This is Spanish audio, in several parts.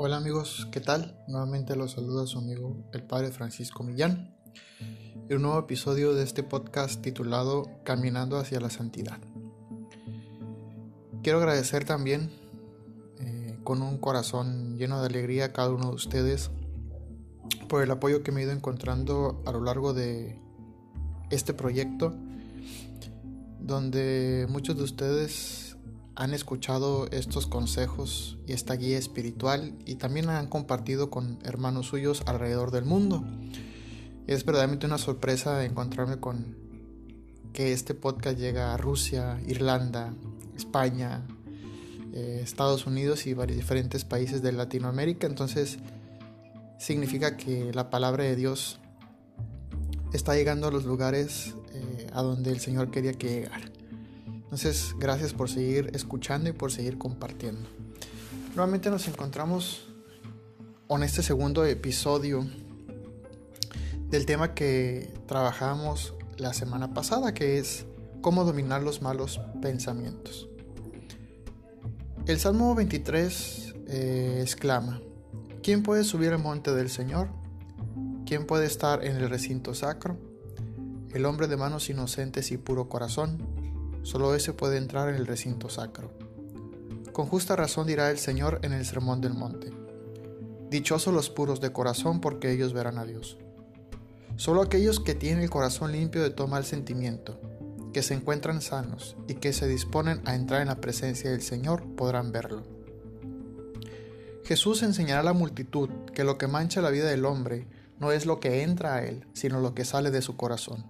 Hola amigos, ¿qué tal? Nuevamente los saluda su amigo el Padre Francisco Millán en un nuevo episodio de este podcast titulado Caminando hacia la Santidad. Quiero agradecer también eh, con un corazón lleno de alegría a cada uno de ustedes por el apoyo que me he ido encontrando a lo largo de este proyecto donde muchos de ustedes han escuchado estos consejos y esta guía espiritual y también han compartido con hermanos suyos alrededor del mundo. Es verdaderamente una sorpresa encontrarme con que este podcast llega a Rusia, Irlanda, España, eh, Estados Unidos y varios diferentes países de Latinoamérica. Entonces significa que la palabra de Dios está llegando a los lugares eh, a donde el Señor quería que llegara. Entonces, gracias por seguir escuchando y por seguir compartiendo. Nuevamente nos encontramos en este segundo episodio del tema que trabajamos la semana pasada, que es cómo dominar los malos pensamientos. El Salmo 23 eh, exclama, ¿quién puede subir al monte del Señor? ¿Quién puede estar en el recinto sacro? El hombre de manos inocentes y puro corazón, solo ese puede entrar en el recinto sacro. Con justa razón dirá el Señor en el sermón del monte. Dichosos los puros de corazón, porque ellos verán a Dios. Solo aquellos que tienen el corazón limpio de todo mal sentimiento, que se encuentran sanos y que se disponen a entrar en la presencia del Señor podrán verlo. Jesús enseñará a la multitud que lo que mancha la vida del hombre no es lo que entra a él, sino lo que sale de su corazón.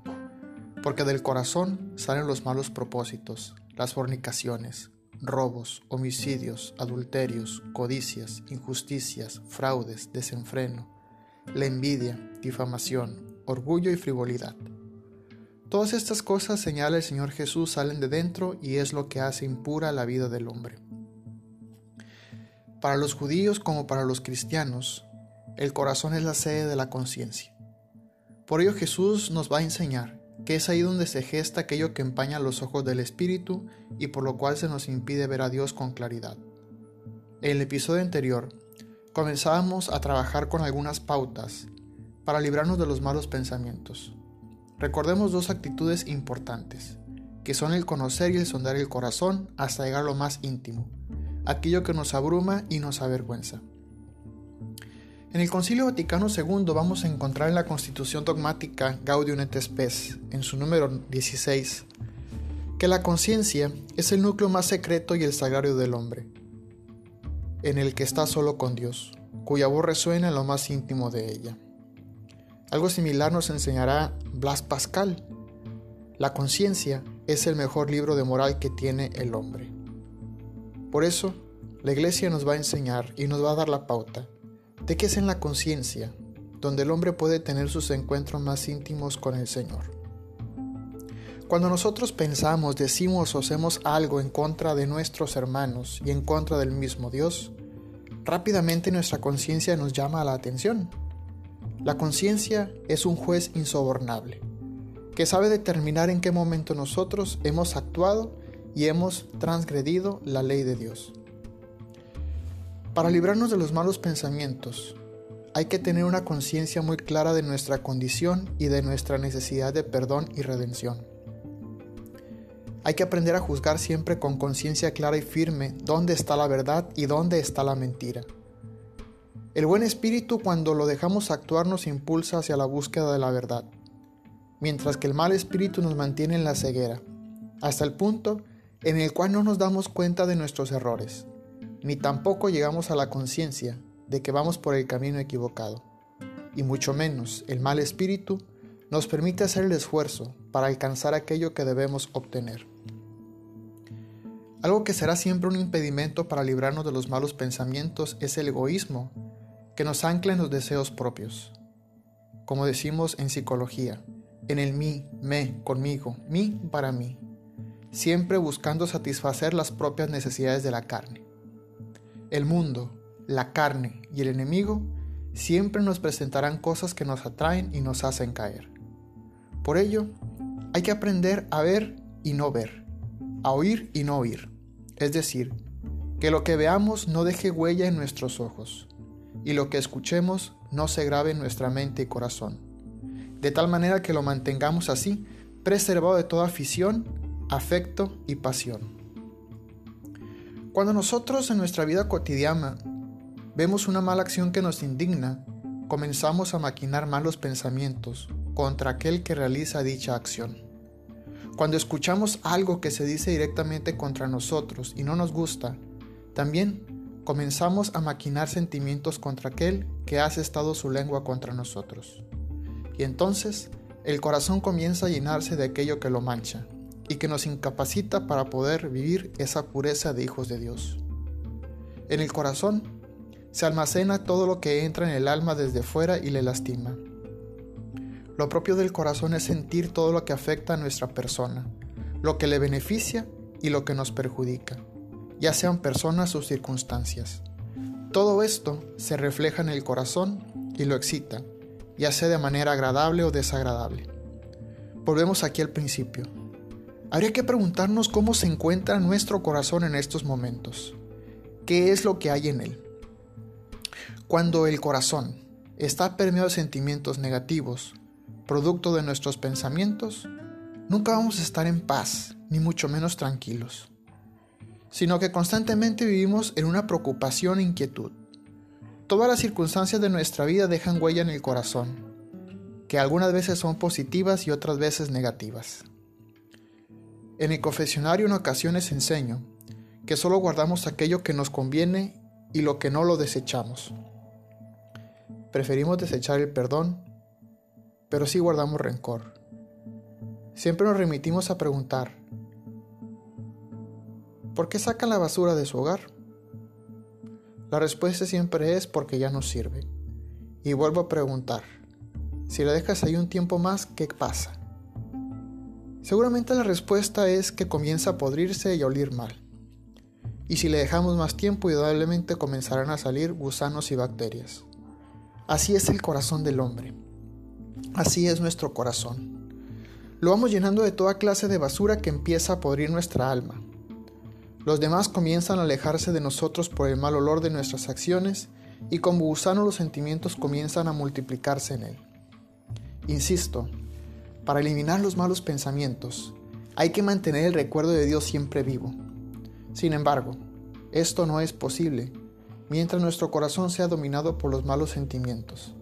Porque del corazón salen los malos propósitos, las fornicaciones, robos, homicidios, adulterios, codicias, injusticias, fraudes, desenfreno, la envidia, difamación, orgullo y frivolidad. Todas estas cosas, señala el Señor Jesús, salen de dentro y es lo que hace impura la vida del hombre. Para los judíos como para los cristianos, el corazón es la sede de la conciencia. Por ello Jesús nos va a enseñar que es ahí donde se gesta aquello que empaña los ojos del Espíritu y por lo cual se nos impide ver a Dios con claridad. En el episodio anterior, comenzábamos a trabajar con algunas pautas para librarnos de los malos pensamientos. Recordemos dos actitudes importantes, que son el conocer y el sondar el corazón hasta llegar a lo más íntimo, aquello que nos abruma y nos avergüenza. En el Concilio Vaticano II vamos a encontrar en la Constitución dogmática Gaudium et Spes, en su número 16, que la conciencia es el núcleo más secreto y el sagrario del hombre, en el que está solo con Dios, cuya voz resuena en lo más íntimo de ella. Algo similar nos enseñará Blas Pascal. La conciencia es el mejor libro de moral que tiene el hombre. Por eso, la Iglesia nos va a enseñar y nos va a dar la pauta de que es en la conciencia donde el hombre puede tener sus encuentros más íntimos con el Señor. Cuando nosotros pensamos, decimos o hacemos algo en contra de nuestros hermanos y en contra del mismo Dios, rápidamente nuestra conciencia nos llama a la atención. La conciencia es un juez insobornable, que sabe determinar en qué momento nosotros hemos actuado y hemos transgredido la ley de Dios. Para librarnos de los malos pensamientos, hay que tener una conciencia muy clara de nuestra condición y de nuestra necesidad de perdón y redención. Hay que aprender a juzgar siempre con conciencia clara y firme dónde está la verdad y dónde está la mentira. El buen espíritu cuando lo dejamos actuar nos impulsa hacia la búsqueda de la verdad, mientras que el mal espíritu nos mantiene en la ceguera, hasta el punto en el cual no nos damos cuenta de nuestros errores ni tampoco llegamos a la conciencia de que vamos por el camino equivocado, y mucho menos el mal espíritu nos permite hacer el esfuerzo para alcanzar aquello que debemos obtener. Algo que será siempre un impedimento para librarnos de los malos pensamientos es el egoísmo, que nos ancla en los deseos propios. Como decimos en psicología, en el mí, me, conmigo, mí para mí, siempre buscando satisfacer las propias necesidades de la carne. El mundo, la carne y el enemigo siempre nos presentarán cosas que nos atraen y nos hacen caer. Por ello, hay que aprender a ver y no ver, a oír y no oír. Es decir, que lo que veamos no deje huella en nuestros ojos, y lo que escuchemos no se grabe en nuestra mente y corazón, de tal manera que lo mantengamos así, preservado de toda afición, afecto y pasión. Cuando nosotros en nuestra vida cotidiana vemos una mala acción que nos indigna, comenzamos a maquinar malos pensamientos contra aquel que realiza dicha acción. Cuando escuchamos algo que se dice directamente contra nosotros y no nos gusta, también comenzamos a maquinar sentimientos contra aquel que hace estado su lengua contra nosotros. Y entonces el corazón comienza a llenarse de aquello que lo mancha y que nos incapacita para poder vivir esa pureza de hijos de Dios. En el corazón se almacena todo lo que entra en el alma desde fuera y le lastima. Lo propio del corazón es sentir todo lo que afecta a nuestra persona, lo que le beneficia y lo que nos perjudica ya sean personas o circunstancias. Todo esto se refleja en el corazón y lo excita, ya sea de manera agradable o desagradable. Volvemos aquí al principio. Habría que preguntarnos cómo se encuentra nuestro corazón en estos momentos. ¿Qué es lo que hay en él? Cuando el corazón está permeado de sentimientos negativos, producto de nuestros pensamientos, nunca vamos a estar en paz, ni mucho menos tranquilos sino que constantemente vivimos en una preocupación e inquietud. Todas las circunstancias de nuestra vida dejan huella en el corazón, que algunas veces son positivas y otras veces negativas. En el confesionario en ocasiones enseño que solo guardamos aquello que nos conviene y lo que no lo desechamos. Preferimos desechar el perdón, pero sí guardamos rencor. Siempre nos remitimos a preguntar, ¿Por qué saca la basura de su hogar? La respuesta siempre es porque ya no sirve. Y vuelvo a preguntar, si la dejas ahí un tiempo más, ¿qué pasa? Seguramente la respuesta es que comienza a podrirse y a oler mal. Y si le dejamos más tiempo, indudablemente comenzarán a salir gusanos y bacterias. Así es el corazón del hombre. Así es nuestro corazón. Lo vamos llenando de toda clase de basura que empieza a podrir nuestra alma los demás comienzan a alejarse de nosotros por el mal olor de nuestras acciones y como gusanos los sentimientos comienzan a multiplicarse en él. Insisto, para eliminar los malos pensamientos hay que mantener el recuerdo de Dios siempre vivo. Sin embargo, esto no es posible mientras nuestro corazón sea dominado por los malos sentimientos,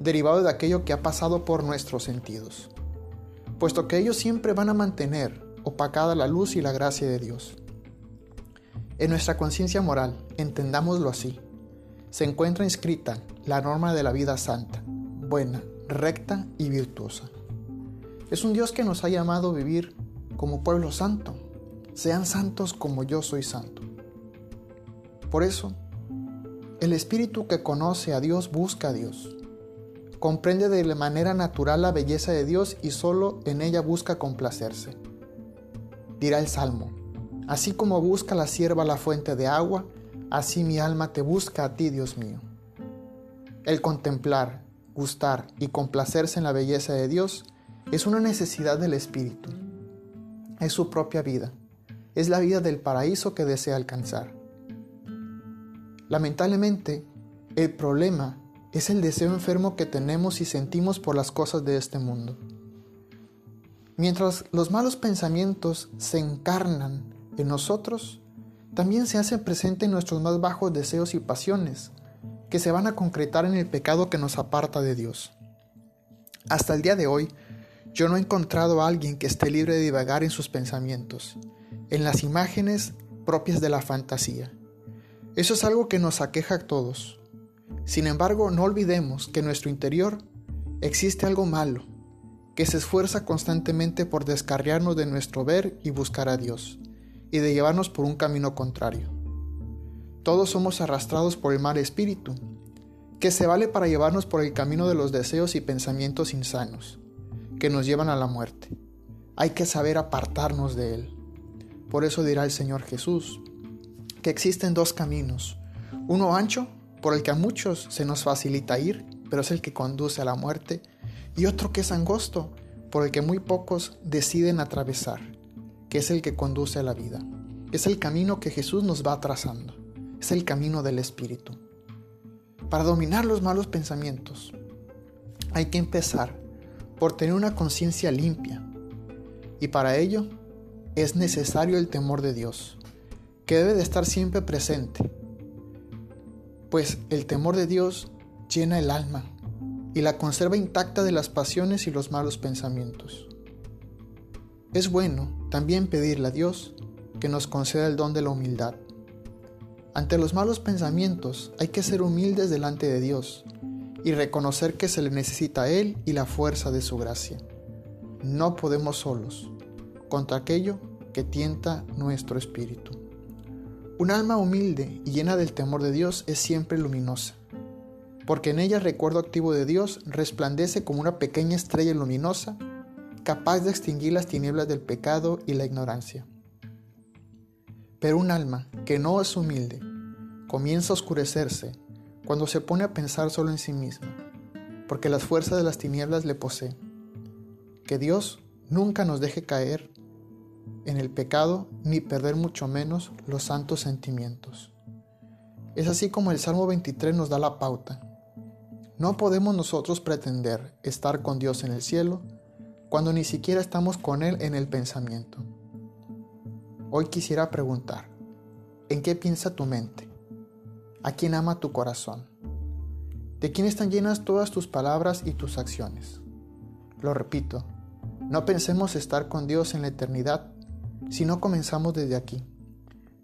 derivados de aquello que ha pasado por nuestros sentidos, puesto que ellos siempre van a mantener opacada la luz y la gracia de Dios. En nuestra conciencia moral, entendámoslo así, se encuentra inscrita la norma de la vida santa, buena, recta y virtuosa. Es un Dios que nos ha llamado a vivir como pueblo santo. Sean santos como yo soy santo. Por eso, el espíritu que conoce a Dios busca a Dios. Comprende de manera natural la belleza de Dios y solo en ella busca complacerse. Dirá el Salmo, Así como busca la sierva la fuente de agua, así mi alma te busca a ti, Dios mío. El contemplar, gustar y complacerse en la belleza de Dios es una necesidad del Espíritu. Es su propia vida. Es la vida del paraíso que desea alcanzar. Lamentablemente, el problema es el deseo enfermo que tenemos y sentimos por las cosas de este mundo. Mientras los malos pensamientos se encarnan en nosotros, también se hace presente en nuestros más bajos deseos y pasiones, que se van a concretar en el pecado que nos aparta de Dios. Hasta el día de hoy, yo no he encontrado a alguien que esté libre de divagar en sus pensamientos, en las imágenes propias de la fantasía. Eso es algo que nos aqueja a todos. Sin embargo, no olvidemos que en nuestro interior existe algo malo, que se esfuerza constantemente por descarriarnos de nuestro ver y buscar a Dios y de llevarnos por un camino contrario. Todos somos arrastrados por el mal espíritu, que se vale para llevarnos por el camino de los deseos y pensamientos insanos, que nos llevan a la muerte. Hay que saber apartarnos de él. Por eso dirá el Señor Jesús, que existen dos caminos, uno ancho, por el que a muchos se nos facilita ir, pero es el que conduce a la muerte, y otro que es angosto, por el que muy pocos deciden atravesar que es el que conduce a la vida. Es el camino que Jesús nos va trazando. Es el camino del Espíritu. Para dominar los malos pensamientos, hay que empezar por tener una conciencia limpia. Y para ello es necesario el temor de Dios, que debe de estar siempre presente. Pues el temor de Dios llena el alma y la conserva intacta de las pasiones y los malos pensamientos. Es bueno también pedirle a Dios que nos conceda el don de la humildad. Ante los malos pensamientos hay que ser humildes delante de Dios y reconocer que se le necesita a Él y la fuerza de su gracia. No podemos solos contra aquello que tienta nuestro espíritu. Un alma humilde y llena del temor de Dios es siempre luminosa, porque en ella el recuerdo activo de Dios resplandece como una pequeña estrella luminosa, capaz de extinguir las tinieblas del pecado y la ignorancia. Pero un alma que no es humilde comienza a oscurecerse cuando se pone a pensar solo en sí misma, porque las fuerzas de las tinieblas le poseen. Que Dios nunca nos deje caer en el pecado ni perder mucho menos los santos sentimientos. Es así como el Salmo 23 nos da la pauta. No podemos nosotros pretender estar con Dios en el cielo cuando ni siquiera estamos con Él en el pensamiento. Hoy quisiera preguntar, ¿en qué piensa tu mente? ¿A quién ama tu corazón? ¿De quién están llenas todas tus palabras y tus acciones? Lo repito, no pensemos estar con Dios en la eternidad si no comenzamos desde aquí,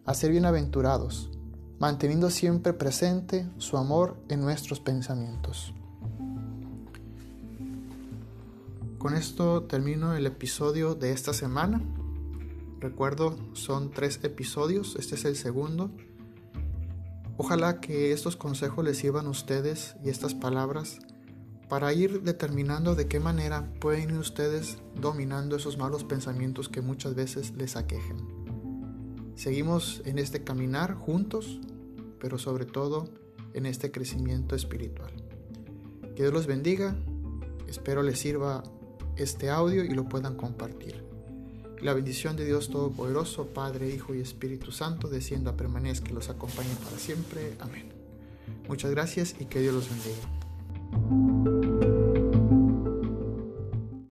a ser bienaventurados, manteniendo siempre presente su amor en nuestros pensamientos. Con esto termino el episodio de esta semana. Recuerdo, son tres episodios, este es el segundo. Ojalá que estos consejos les sirvan a ustedes y estas palabras para ir determinando de qué manera pueden ir ustedes dominando esos malos pensamientos que muchas veces les aquejen. Seguimos en este caminar juntos, pero sobre todo en este crecimiento espiritual. Que Dios los bendiga, espero les sirva este audio y lo puedan compartir. La bendición de Dios Todopoderoso, Padre, Hijo y Espíritu Santo, descienda, permanezca y los acompañe para siempre. Amén. Muchas gracias y que Dios los bendiga.